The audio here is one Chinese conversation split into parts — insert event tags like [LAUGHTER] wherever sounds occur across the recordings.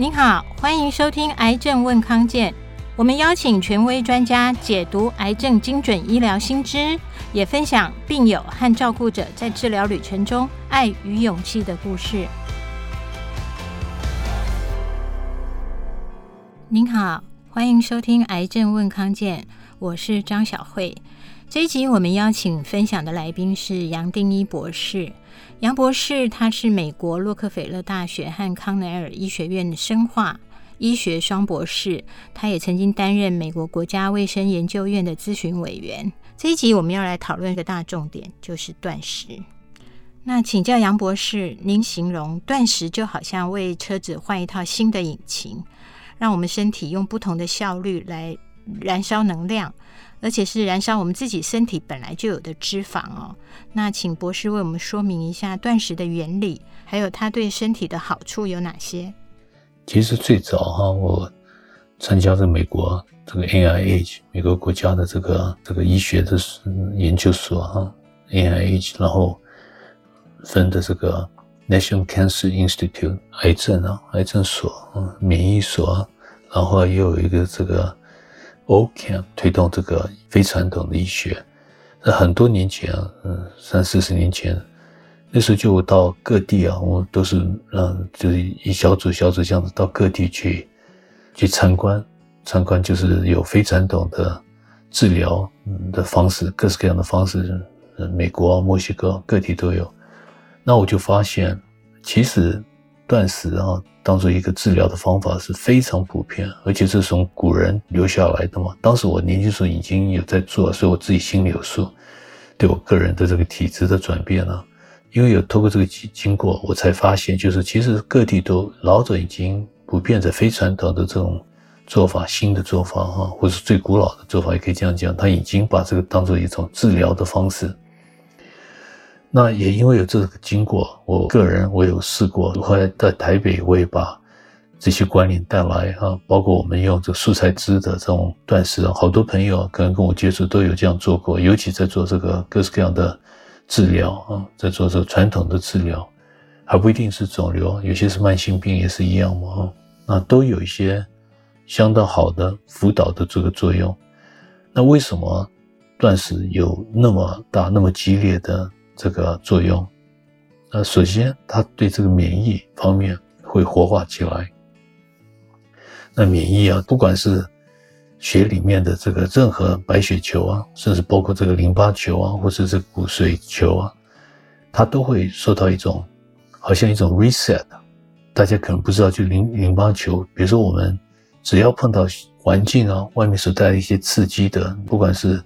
您好，欢迎收听《癌症问康健》，我们邀请权威专家解读癌症精准医疗新知，也分享病友和照顾者在治疗旅程中爱与勇气的故事。您好，欢迎收听《癌症问康健》，我是张晓慧。这一集我们邀请分享的来宾是杨定一博士。杨博士他是美国洛克菲勒大学和康奈尔医学院的生化医学双博士，他也曾经担任美国国家卫生研究院的咨询委员。这一集我们要来讨论一个大重点，就是断食。那请教杨博士，您形容断食就好像为车子换一套新的引擎，让我们身体用不同的效率来燃烧能量。而且是燃烧我们自己身体本来就有的脂肪哦。那请博士为我们说明一下断食的原理，还有它对身体的好处有哪些？其实最早哈，我参加的美国这个 NIH 美国国家的这个这个医学的研究所哈，NIH，然后分的这个 National Cancer Institute 癌症啊，癌症所啊，免疫所，然后也有一个这个。Ocam 推动这个非传统的医学，那很多年前啊，嗯，三四十年前，那时候就到各地啊，我都是嗯，就是一小组小组这样子到各地去去参观，参观就是有非传统的治疗的方式，各式各样的方式，美国、墨西哥各地都有。那我就发现，其实断食啊。当做一个治疗的方法是非常普遍，而且是从古人留下来的嘛。当时我年轻时候已经有在做，所以我自己心里有数，对我个人的这个体质的转变呢，因为有透过这个经经过，我才发现，就是其实各地都老早已经普遍的非传统的这种做法，新的做法哈，或是最古老的做法，也可以这样讲，他已经把这个当做一种治疗的方式。那也因为有这个经过，我个人我有试过，后来在台北我也把这些观念带来啊，包括我们用这个素菜汁的这种断食，好多朋友可能跟我接触都有这样做过，尤其在做这个各式各样的治疗啊，在做这个传统的治疗，还不一定是肿瘤，有些是慢性病也是一样嘛哈，那都有一些相当好的辅导的这个作用。那为什么断食有那么大、那么激烈的？这个作用，那首先它对这个免疫方面会活化起来。那免疫啊，不管是血里面的这个任何白血球啊，甚至包括这个淋巴球啊，或者是骨髓球啊，它都会受到一种好像一种 reset。大家可能不知道，就淋淋巴球，比如说我们只要碰到环境啊，外面所带来一些刺激的，不管是。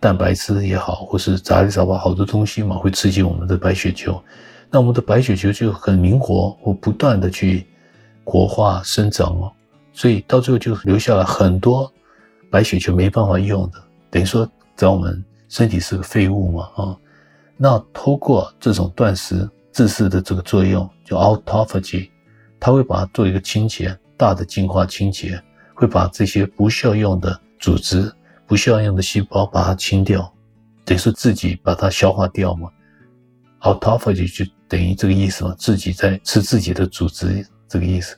蛋白质也好，或是杂七杂八好多东西嘛，会刺激我们的白血球。那我们的白血球就很灵活，或不断的去活化生长哦。所以到最后就留下了很多白血球没办法用的，等于说在我们身体是个废物嘛啊。那通过这种断食自噬的这个作用，叫 autophagy，它会把它做一个清洁，大的净化清洁，会把这些不需要用的组织。不需要用的细胞把它清掉，等于说自己把它消化掉嘛。autophagy 就等于这个意思嘛，自己在吃自己的组织这个意思。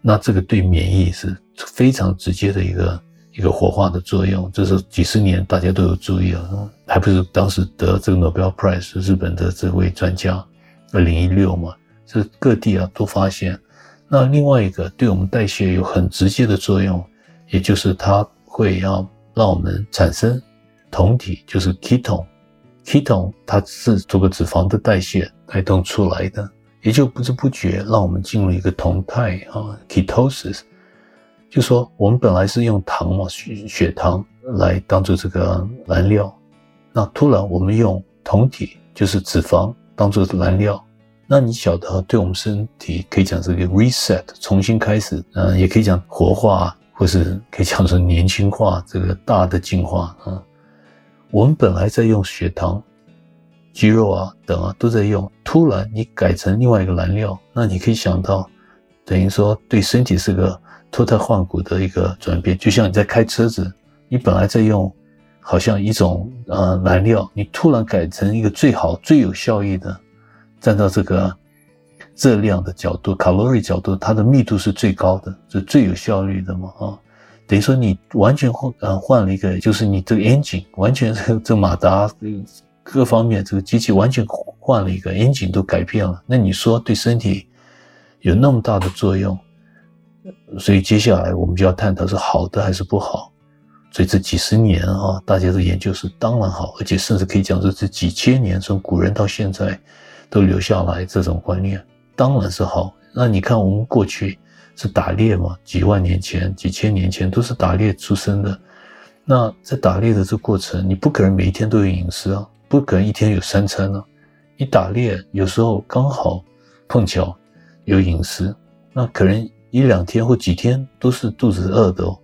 那这个对免疫是非常直接的一个一个活化的作用，这是几十年大家都有注意了，还不是当时得这个 Nobel Prize 日本的这位专家，二零一六嘛，这各地啊都发现。那另外一个对我们代谢有很直接的作用，也就是它会要。让我们产生酮体，就是 ketone，ketone 它是这个脂肪的代谢带动出来的，也就不知不觉让我们进入一个酮态啊，ketosis。就说我们本来是用糖嘛，血血糖来当做这个燃料，那突然我们用酮体，就是脂肪当做燃料，那你晓得对我们身体可以讲是一个 reset，重新开始，嗯，也可以讲活化。或是可以讲成年轻化，这个大的进化啊。我们本来在用血糖、肌肉啊等啊都在用，突然你改成另外一个燃料，那你可以想到，等于说对身体是个脱胎换骨的一个转变。就像你在开车子，你本来在用好像一种呃燃料，你突然改成一个最好最有效益的，站到这个热量的角度、卡路里角度，它的密度是最高的，是最有效率的嘛？啊，等于说你完全换呃换了一个，就是你这个 engine 完全 [LAUGHS] 这这马达各方面这个机器完全换了一个 engine 都改变了，那你说对身体有那么大的作用？所以接下来我们就要探讨是好的还是不好。所以这几十年啊，大家的研究是当然好，而且甚至可以讲说这几千年从古人到现在都留下来这种观念。当然是好。那你看，我们过去是打猎嘛，几万年前、几千年前都是打猎出生的。那在打猎的这过程，你不可能每一天都有饮食啊，不可能一天有三餐啊。你打猎有时候刚好碰巧有饮食，那可能一两天或几天都是肚子饿的哦。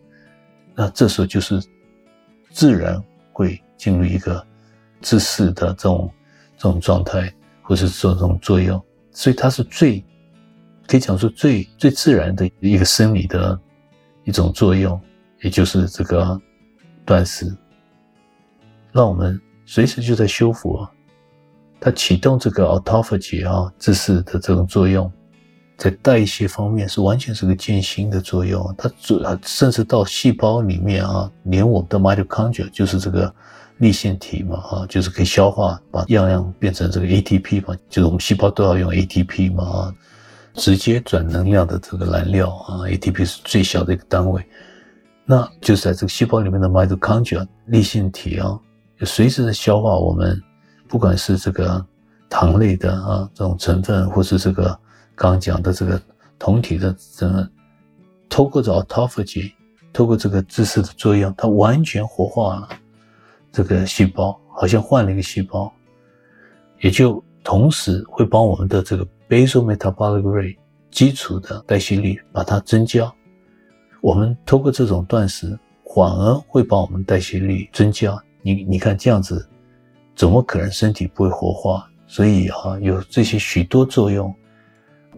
那这时候就是自然会进入一个自噬的这种这种状态，或是这种作用。所以它是最可以讲说最最自然的一个生理的一种作用，也就是这个断食，让我们随时就在修复。它启动这个 autophagy 啊，自噬的这种作用，在代谢方面是完全是个渐行的作用。它主甚至到细胞里面啊，连我们的 mitochondria 就是这个。粒线体嘛，啊，就是可以消化，把样样变成这个 ATP 嘛，就是我们细胞都要用 ATP 嘛，啊，直接转能量的这个燃料啊，ATP 是最小的一个单位，那就是在这个细胞里面的 mitochondria 粒线体啊，就随时的消化我们，不管是这个糖类的啊这种成分，或是这个刚讲的这个酮体的这个，透过这 autophagy，透过这个自噬的作用，它完全活化了。这个细胞好像换了一个细胞，也就同时会帮我们的这个 basal metabolic rate 基础的代谢率把它增加。我们通过这种断食，反而会把我们代谢率增加。你你看这样子，怎么可能身体不会活化？所以、啊，有这些许多作用。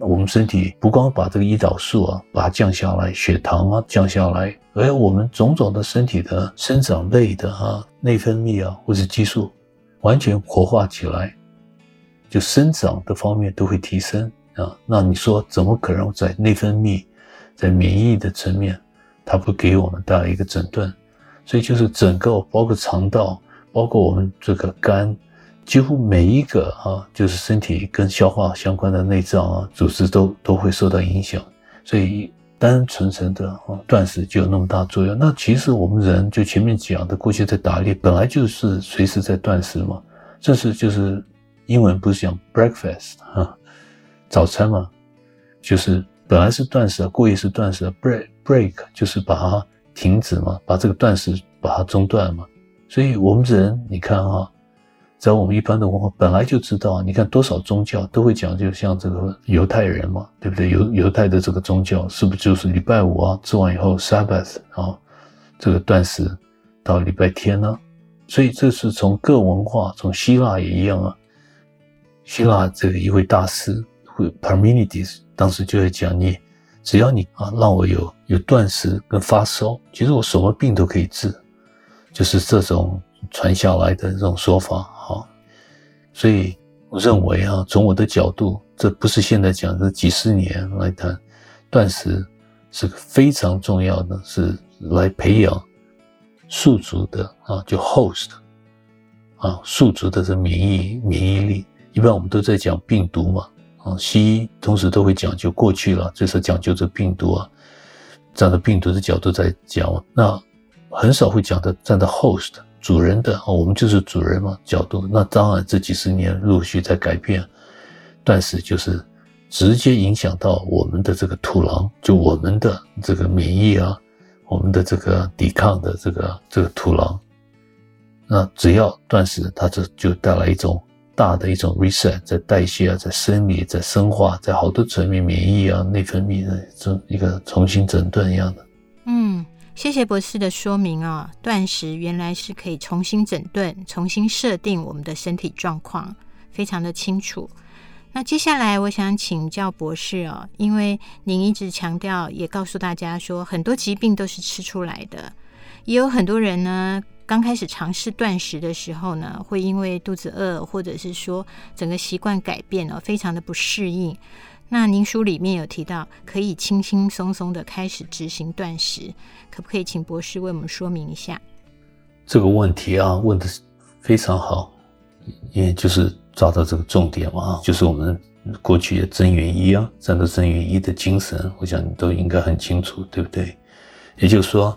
我们身体不光把这个胰岛素啊，把它降下来，血糖啊降下来，而我们种种的身体的生长类的、啊、内分泌啊或者激素，完全活化起来，就生长的方面都会提升啊。那你说怎么可能在内分泌、在免疫的层面，它不给我们带来一个整顿？所以就是整个包括肠道，包括我们这个肝。几乎每一个啊，就是身体跟消化相关的内脏啊，组织都都会受到影响，所以单纯纯的啊断食就有那么大作用。那其实我们人就前面讲的，过去在打猎本来就是随时在断食嘛，这是就是英文不是讲 breakfast 啊，早餐嘛，就是本来是断食啊，过夜是断食啊，break break 就是把它停止嘛，把这个断食把它中断嘛。所以我们人你看在我们一般的文化本来就知道，你看多少宗教都会讲，就像这个犹太人嘛，对不对？犹犹太的这个宗教是不是就是礼拜五啊，吃完以后 Sabbath 啊，这个断食到礼拜天呢？所以这是从各文化，从希腊也一样啊。希腊这个一位大师，会 Parmenides 当时就会讲，你只要你啊让我有有断食跟发烧，其实我什么病都可以治，就是这种传下来的这种说法。所以我认为啊，从我的角度，这不是现在讲的几十年来谈，断食是个非常重要的，是来培养宿主的啊，就 host 啊，宿主的这免疫免疫力。一般我们都在讲病毒嘛，啊，西医同时都会讲究过去了，这是讲究这病毒啊，站在病毒的角度在讲，那很少会讲的站在 host。主人的啊，我们就是主人嘛，角度。那当然，这几十年陆续在改变，断食就是直接影响到我们的这个土壤，就我们的这个免疫啊，我们的这个抵抗的这个这个土壤。那只要断食，它这就带来一种大的一种 reset，在代谢啊，在生理，在生化，在好多层面，免疫啊，内分泌的这一个重新整顿一样的。谢谢博士的说明啊，断食原来是可以重新整顿、重新设定我们的身体状况，非常的清楚。那接下来我想请教博士哦，因为您一直强调，也告诉大家说，很多疾病都是吃出来的，也有很多人呢，刚开始尝试断食的时候呢，会因为肚子饿，或者是说整个习惯改变了，非常的不适应。那您书里面有提到可以轻轻松松的开始执行断食，可不可以请博士为我们说明一下？这个问题啊，问得非常好，也就是抓到这个重点嘛，就是我们过去的真元一啊，战斗真元一的精神，我想你都应该很清楚，对不对？也就是说，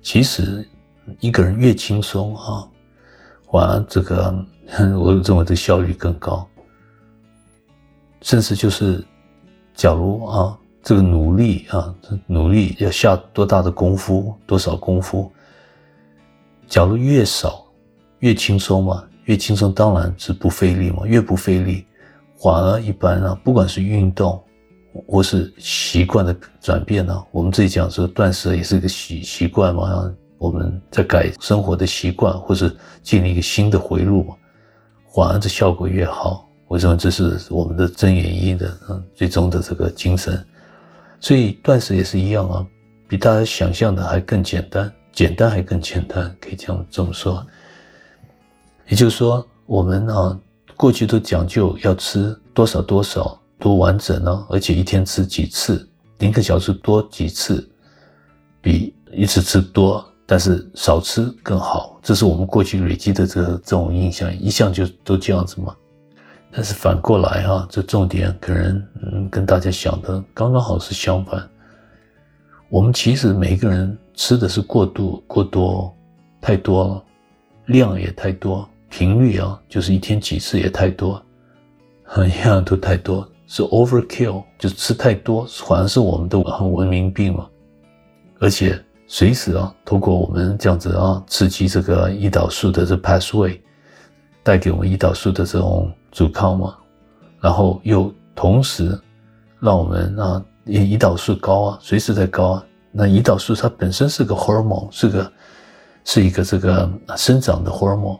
其实一个人越轻松啊，反而这个 [LAUGHS] 我认为的效率更高，甚至就是，假如啊，这个努力啊，努力要下多大的功夫，多少功夫，假如越少，越轻松嘛，越轻松当然是不费力嘛，越不费力，反而一般啊，不管是运动。或是习惯的转变呢？我们这里讲说断食也是一个习习惯嘛，我们在改生活的习惯，或是建立一个新的回路嘛，反而这效果越好。我认为这是我们的真原因的嗯最终的这个精神。所以断食也是一样啊，比大家想象的还更简单，简单还更简单，可以这样这么说。也就是说，我们啊过去都讲究要吃多少多少。多完整呢？而且一天吃几次，零个小时多几次，比一次吃多，但是少吃更好。这是我们过去累积的这个这种印象，一向就都这样子嘛。但是反过来哈，这重点可能嗯跟大家想的刚刚好是相反。我们其实每个人吃的是过度过多，太多了，量也太多，频率啊就是一天几次也太多，一样都太多。是 overkill，就吃太多，反而是我们的文明病嘛。而且随时啊，通过我们这样子啊，刺激这个胰岛素的这 pathway，带给我们胰岛素的这种阻抗嘛，然后又同时让我们啊，胰岛素高啊，随时在高啊。那胰岛素它本身是个 hormone，是个是一个这个生长的 hormone，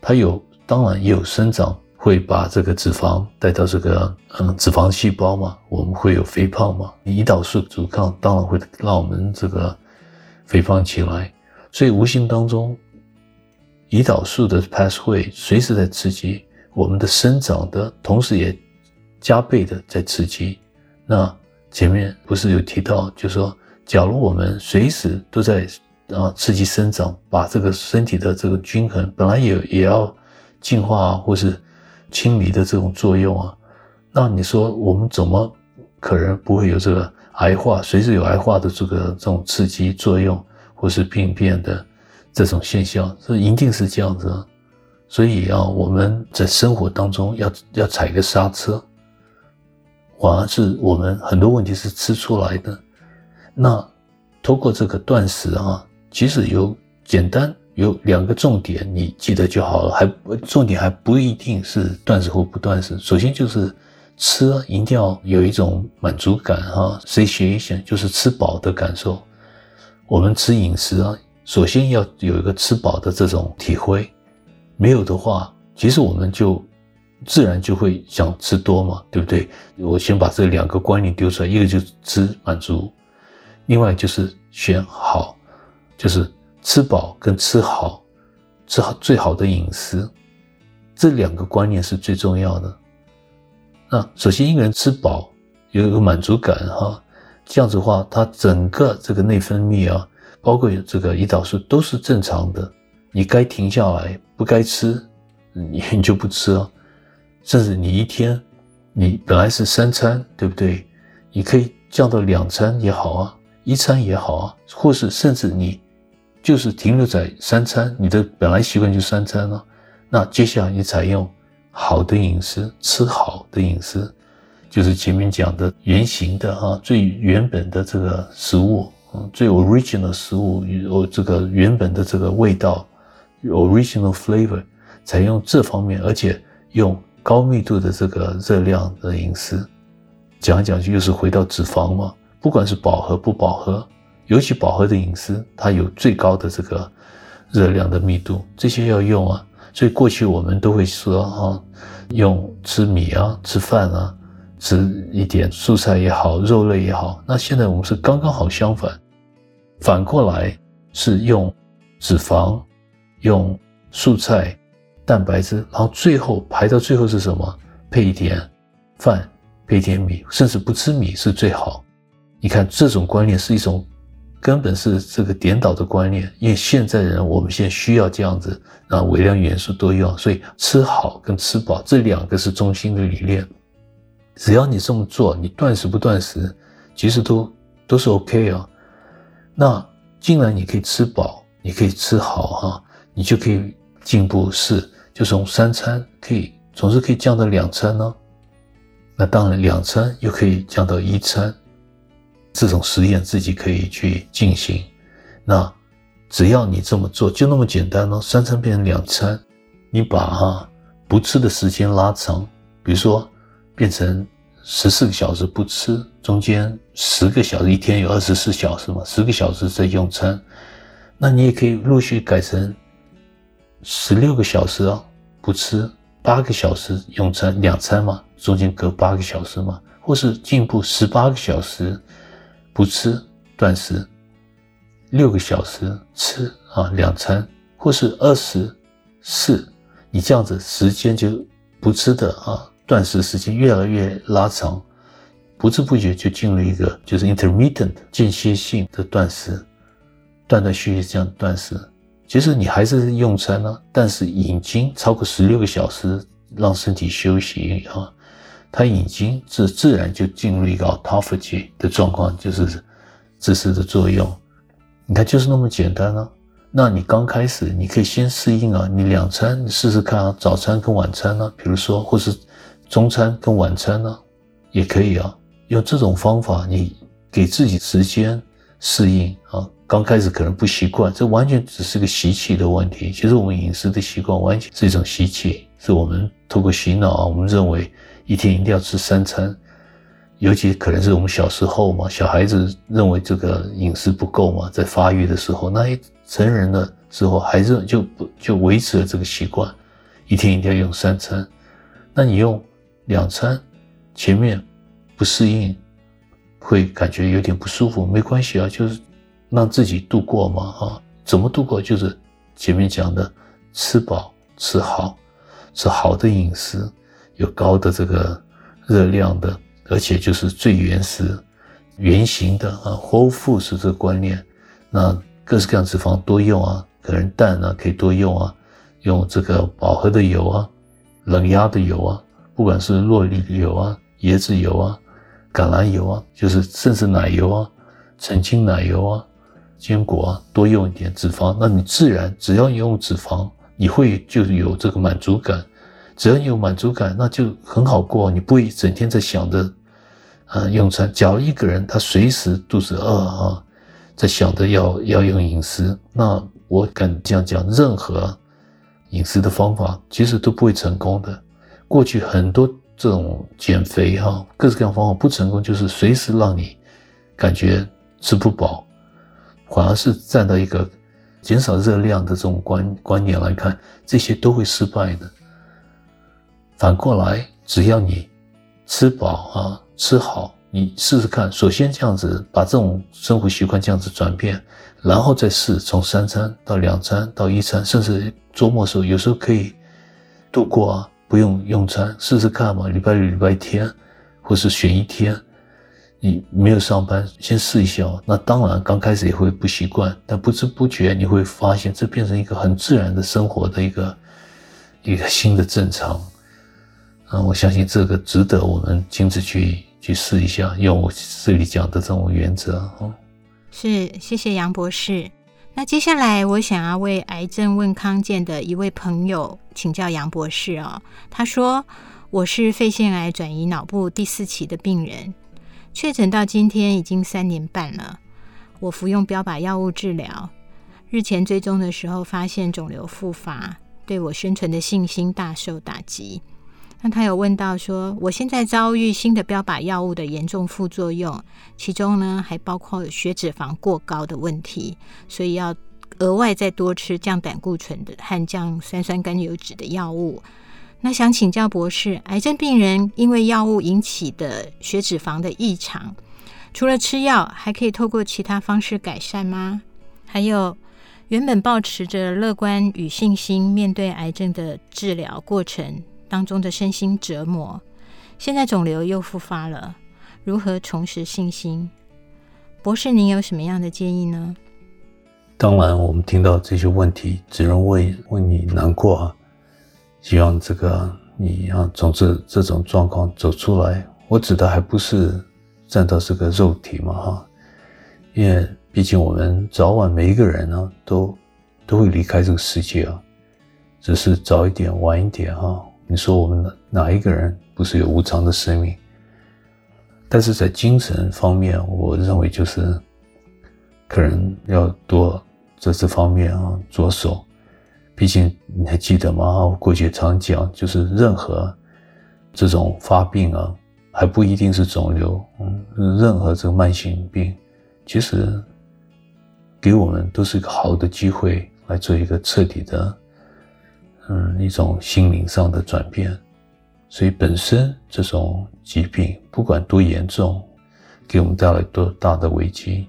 它有当然也有生长。会把这个脂肪带到这个嗯脂肪细胞嘛，我们会有肥胖嘛。胰岛素阻抗当然会让我们这个肥胖起来，所以无形当中，胰岛素的 pathway 随时在刺激我们的生长的同时，也加倍的在刺激。那前面不是有提到，就是说，假如我们随时都在啊刺激生长，把这个身体的这个均衡本来也也要进化啊或是。清理的这种作用啊，那你说我们怎么可能不会有这个癌化？随时有癌化的这个这种刺激作用，或是病变的这种现象，这一定是这样子啊。所以啊，我们在生活当中要要踩个刹车，反而是我们很多问题是吃出来的。那通过这个断食啊，其实有简单。有两个重点，你记得就好了。还重点还不一定是断食或不断食。首先就是吃，一定要有一种满足感哈，satiation 就是吃饱的感受。我们吃饮食啊，首先要有一个吃饱的这种体会。没有的话，其实我们就自然就会想吃多嘛，对不对？我先把这两个观念丢出来，一个就是吃满足，另外就是选好，就是。吃饱跟吃好，吃好最好的饮食，这两个观念是最重要的。那首先一个人吃饱，有一个满足感哈，这样子的话，他整个这个内分泌啊，包括这个胰岛素都是正常的。你该停下来，不该吃，你你就不吃啊。甚至你一天，你本来是三餐，对不对？你可以降到两餐也好啊，一餐也好啊，或是甚至你。就是停留在三餐，你的本来习惯就三餐了。那接下来你采用好的饮食，吃好的饮食，就是前面讲的原型的啊，最原本的这个食物，嗯最 original 食物，有这个原本的这个味道，original flavor，采用这方面，而且用高密度的这个热量的饮食，讲一讲就又是回到脂肪嘛，不管是饱和不饱和。尤其饱和的饮食，它有最高的这个热量的密度，这些要用啊。所以过去我们都会说啊，用吃米啊，吃饭啊，吃一点蔬菜也好，肉类也好。那现在我们是刚刚好相反，反过来是用脂肪、用蔬菜、蛋白质，然后最后排到最后是什么？配一点饭，配一点米，甚至不吃米是最好。你看这种观念是一种根本是这个颠倒的观念，因为现在人我们现在需要这样子，啊，微量元素都用，所以吃好跟吃饱这两个是中心的理念。只要你这么做，你断食不断食，其实都都是 OK 啊。那既然你可以吃饱，你可以吃好哈，你就可以进步是，就从三餐可以总是可以降到两餐呢。那当然两餐又可以降到一餐。这种实验自己可以去进行，那只要你这么做，就那么简单咯。三餐变成两餐，你把哈不吃的时间拉长，比如说变成十四个小时不吃，中间十个小时，一天有二十四小时嘛，十个小时在用餐，那你也可以陆续改成十六个小时啊不吃，八个小时用餐两餐嘛，中间隔八个小时嘛，或是进步十八个小时。不吃断食，六个小时吃啊两餐，或是二十四，你这样子时间就不吃的啊断食时间越来越拉长，不知不觉就进入一个就是 intermittent 间歇性的断食，断断续续这样断食，其实你还是用餐呢，但是已经超过十六个小时，让身体休息啊。它已经自自然就进入一个 autophagy 的状况，就是自噬的作用。你看，就是那么简单啊。那你刚开始，你可以先适应啊，你两餐你试试看啊，早餐跟晚餐呢、比如说，或是中餐跟晚餐呢、也可以啊。用这种方法，你给自己时间适应啊。刚开始可能不习惯，这完全只是个习气的问题。其实我们饮食的习惯完全是一种习气，是我们透过洗脑啊，我们认为。一天一定要吃三餐，尤其可能是我们小时候嘛，小孩子认为这个饮食不够嘛，在发育的时候，那一成人了之后，还是就不就维持了这个习惯，一天一定要用三餐。那你用两餐，前面不适应，会感觉有点不舒服，没关系啊，就是让自己度过嘛，啊，怎么度过？就是前面讲的，吃饱吃好，吃好的饮食。有高的这个热量的，而且就是最原始、原型的啊，whole foods 这个观念，那各式各样脂肪多用啊，可能蛋啊可以多用啊，用这个饱和的油啊，冷压的油啊，不管是酪梨油啊、椰子油啊、橄榄油啊，就是甚至奶油啊、澄清奶油啊、坚果啊，多用一点脂肪，那你自然只要你用脂肪，你会就有这个满足感。只要你有满足感，那就很好过。你不会整天在想着，啊，用餐。假如一个人他随时肚子饿啊，在想着要要用饮食，那我敢这样讲，任何饮食的方法其实都不会成功的。过去很多这种减肥哈，各式各样方法不成功，就是随时让你感觉吃不饱，反而是站到一个减少热量的这种观观点来看，这些都会失败的。反过来，只要你吃饱啊，吃好，你试试看。首先这样子把这种生活习惯这样子转变，然后再试从三餐到两餐到一餐，甚至周末的时候有时候可以度过啊，不用用餐，试试看嘛。礼拜六、礼拜天，或是选一天，你没有上班，先试一下哦。那当然刚开始也会不习惯，但不知不觉你会发现，这变成一个很自然的生活的一个一个新的正常。啊，我相信这个值得我们亲自去去试一下，用我这里讲的这种原则哦。是，谢谢杨博士。那接下来我想要为癌症问康健的一位朋友请教杨博士哦。他说：“我是肺腺癌转移脑部第四期的病人，确诊到今天已经三年半了。我服用标靶药物治疗，日前追踪的时候发现肿瘤复发，对我生存的信心大受打击。”那他有问到说，我现在遭遇新的标靶药物的严重副作用，其中呢还包括血脂肪过高的问题，所以要额外再多吃降胆固醇的和降三酸甘油酯的药物。那想请教博士，癌症病人因为药物引起的血脂肪的异常，除了吃药，还可以透过其他方式改善吗？还有，原本抱持着乐观与信心面对癌症的治疗过程当中的身心折磨，现在肿瘤又复发了，如何重拾信心？博士，您有什么样的建议呢？当然，我们听到这些问题，只能为为你难过啊！希望这个你啊，从这这种状况走出来。我指的还不是站到这个肉体嘛，哈，因为毕竟我们早晚每一个人呢，都都会离开这个世界啊，只是早一点晚一点哈。你说我们哪哪一个人不是有无常的生命？但是在精神方面，我认为就是可能要多。在这方面啊，着手。毕竟你还记得吗？我过去常讲，就是任何这种发病啊，还不一定是肿瘤，嗯，任何这个慢性病，其实给我们都是一个好的机会，来做一个彻底的，嗯，一种心灵上的转变。所以本身这种疾病，不管多严重，给我们带来多大的危机，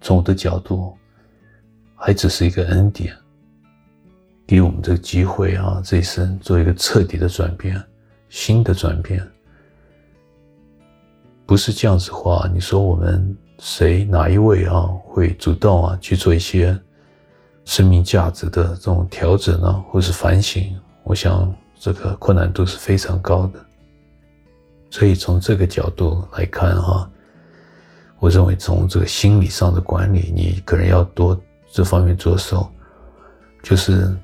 从我的角度。还只是一个恩典，给我们这个机会啊，这一生做一个彻底的转变，新的转变。不是这样子话，你说我们谁哪一位啊会主动啊去做一些生命价值的这种调整啊，或是反省？我想这个困难度是非常高的。所以从这个角度来看哈，我认为从这个心理上的管理，你可能要多。这方面着手，就是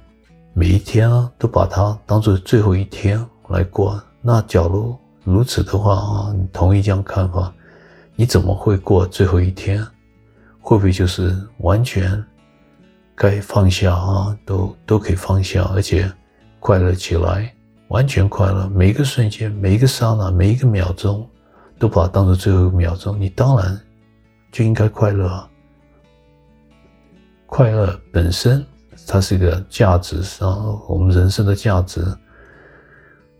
每一天啊，都把它当做最后一天来过。那假如如此的话啊，你同意这样看法？你怎么会过最后一天？会不会就是完全该放下啊，都都可以放下，而且快乐起来，完全快乐，每一个瞬间，每一个刹那，每一个秒钟，都把它当做最后一秒钟，你当然就应该快乐啊。快乐本身，它是一个价值上，我们人生的价值，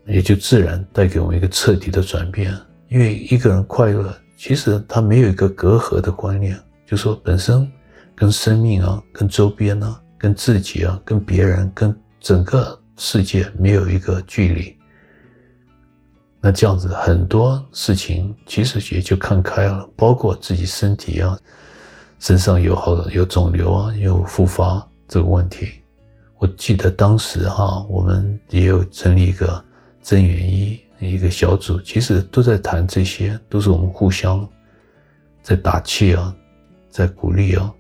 也就自然带给我们一个彻底的转变。因为一个人快乐，其实他没有一个隔阂的观念，就说本身跟生命啊、跟周边啊、跟自己啊、跟别人、跟整个世界没有一个距离。那这样子很多事情其实也就看开了，包括自己身体啊。身上有好的有肿瘤啊，有复发这个问题。我记得当时哈，我们也有成立一个增援医一个小组，其实都在谈这些，都是我们互相在打气啊，在鼓励啊，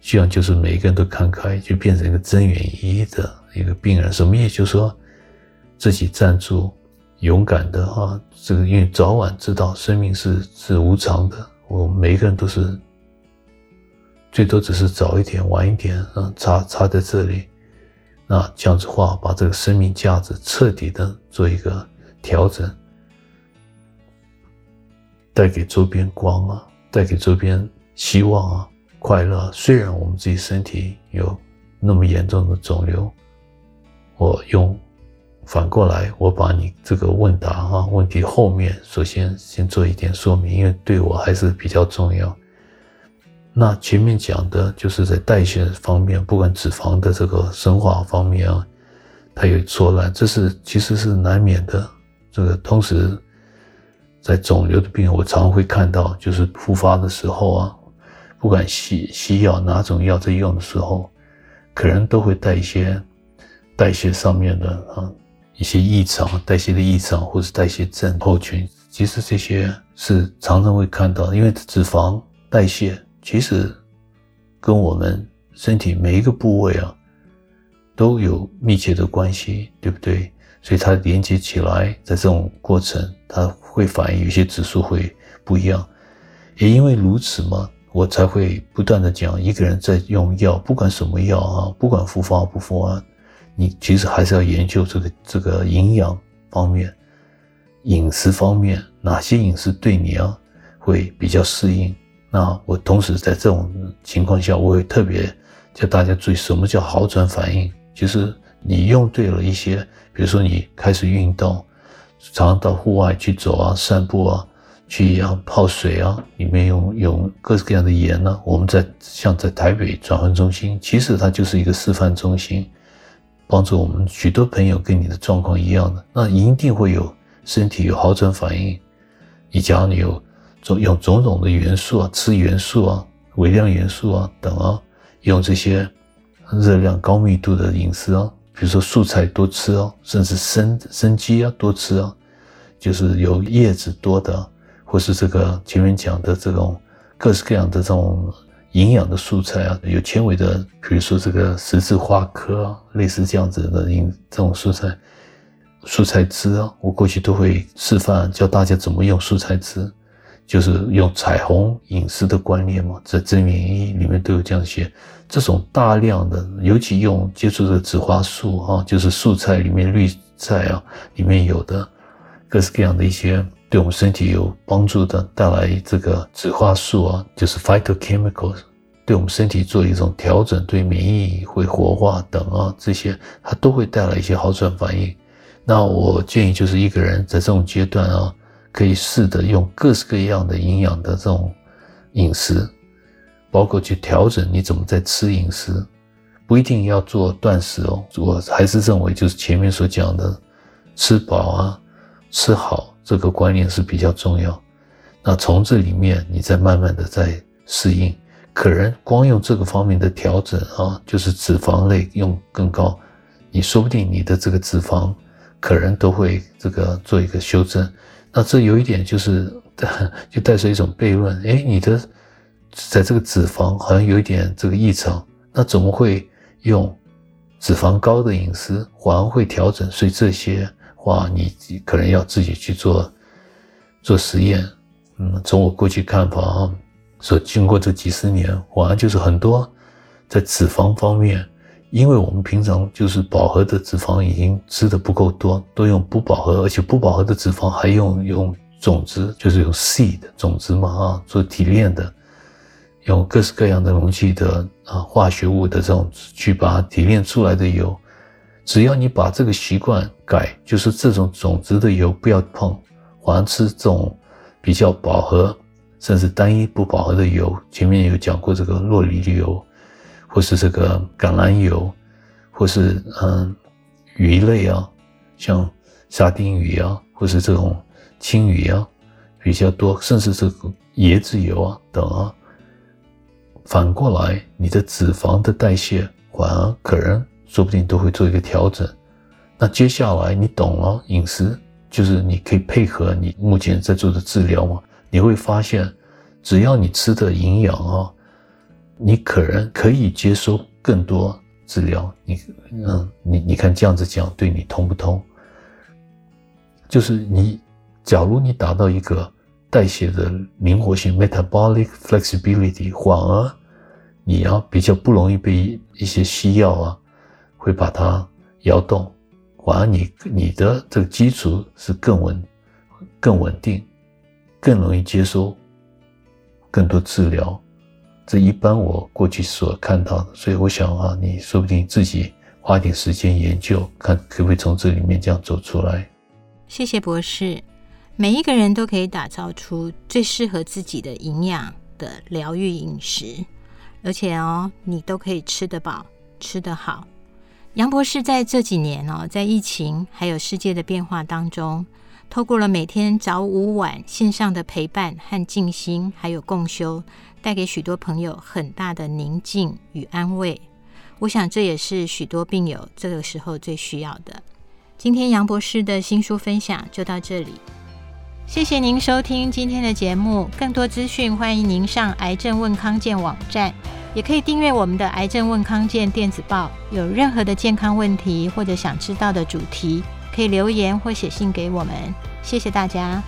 希望就是每一个人都看开，就变成一个增援医的一个病人。什么意思？就是说自己站住，勇敢的哈，这个因为早晚知道生命是是无常的，我们每一个人都是。最多只是早一点、晚一点，嗯，插插在这里。那这样子话，把这个生命价值彻底的做一个调整，带给周边光啊，带给周边希望啊，快乐。虽然我们自己身体有那么严重的肿瘤，我用反过来，我把你这个问答啊问题后面，首先先做一点说明，因为对我还是比较重要。那前面讲的就是在代谢方面，不管脂肪的这个生化方面啊，它有错乱，这是其实是难免的。这个同时，在肿瘤的病人，我常会看到，就是复发的时候啊，不管西西药哪种药在用的时候，可能都会带一些代谢上面的啊一些异常，代谢的异常或是代谢症候群。其实这些是常常会看到，因为脂肪代谢。其实，跟我们身体每一个部位啊，都有密切的关系，对不对？所以它连接起来，在这种过程，它会反映有些指数会不一样。也因为如此嘛，我才会不断的讲，一个人在用药，不管什么药啊，不管复发不复发，你其实还是要研究这个这个营养方面、饮食方面，哪些饮食对你啊会比较适应。那我同时在这种情况下，我会特别叫大家注意，什么叫好转反应？就是你用对了一些，比如说你开始运动，常常到户外去走啊、散步啊，去啊泡水啊，里面用用各式各样的盐呢、我们在像在台北转换中心，其实它就是一个示范中心，帮助我们许多朋友跟你的状况一样的，那一定会有身体有好转反应。你假如你有种用种种的元素啊，吃元素啊、微量元素啊等啊，用这些热量高密度的饮食啊，比如说素菜多吃啊，甚至生生鸡啊多吃啊，就是有叶子多的，或是这个前面讲的这种各式各样的这种。营养的素菜啊，有纤维的，比如说这个十字花科啊，类似这样子的饮这种蔬菜，蔬菜汁啊，我过去都会示范教大家怎么用蔬菜汁，就是用彩虹饮食的观念嘛，在真元一里面都有这样写。这种大量的，尤其用接触的植花素啊，就是素菜里面绿菜啊里面有的各式各样的一些。对我们身体有帮助的，带来这个植花素啊，就是 phytochemicals，对我们身体做一种调整，对免疫会活化等啊，这些它都会带来一些好转反应。那我建议就是一个人在这种阶段啊，可以试着用各式各样的营养的这种饮食，包括去调整你怎么在吃饮食，不一定要做断食哦。我还是认为就是前面所讲的，吃饱啊，吃好。这个观念是比较重要，那从这里面你再慢慢的再适应，可能光用这个方面的调整啊，就是脂肪类用更高，你说不定你的这个脂肪可能都会这个做一个修正。那这有一点就是，[LAUGHS] 就带出一种悖论，诶，你的在这个脂肪好像有一点这个异常，那怎么会用脂肪高的饮食反而会调整？所以这些。话，你可能要自己去做做实验。嗯，从我过去看法啊，所经过这几十年，反而就是很多在脂肪方面，因为我们平常就是饱和的脂肪已经吃的不够多，都用不饱和，而且不饱和的脂肪还用用种子，就是用 seed 种子嘛啊，做提炼的，用各式各样的容器的啊化学物的这种去把它提炼出来的油。只要你把这个习惯改，就是这种种子的油不要碰，反而吃这种比较饱和，甚至单一不饱和的油。前面有讲过这个酪梨油，或是这个橄榄油，或是嗯鱼类啊，像沙丁鱼啊，或是这种青鱼啊比较多，甚至这个椰子油啊等啊。反过来，你的脂肪的代谢反而可能。说不定都会做一个调整。那接下来你懂了饮食，就是你可以配合你目前在做的治疗嘛。你会发现，只要你吃的营养啊，你可能可以接收更多治疗。你嗯，你你看这样子讲对你通不通？就是你，假如你达到一个代谢的灵活性 （metabolic flexibility），反而你要比较不容易被一些西药啊。会把它摇动，反而你你的这个基础是更稳、更稳定、更容易接收更多治疗。这一般我过去所看到的，所以我想啊，你说不定自己花点时间研究，看可不可以从这里面这样走出来。谢谢博士。每一个人都可以打造出最适合自己的营养的疗愈饮食，而且哦，你都可以吃得饱、吃得好。杨博士在这几年哦，在疫情还有世界的变化当中，透过了每天早午晚线上的陪伴和静心，还有共修，带给许多朋友很大的宁静与安慰。我想这也是许多病友这个时候最需要的。今天杨博士的新书分享就到这里，谢谢您收听今天的节目。更多资讯，欢迎您上癌症问康健网站。也可以订阅我们的《癌症问康健》电子报。有任何的健康问题或者想知道的主题，可以留言或写信给我们。谢谢大家。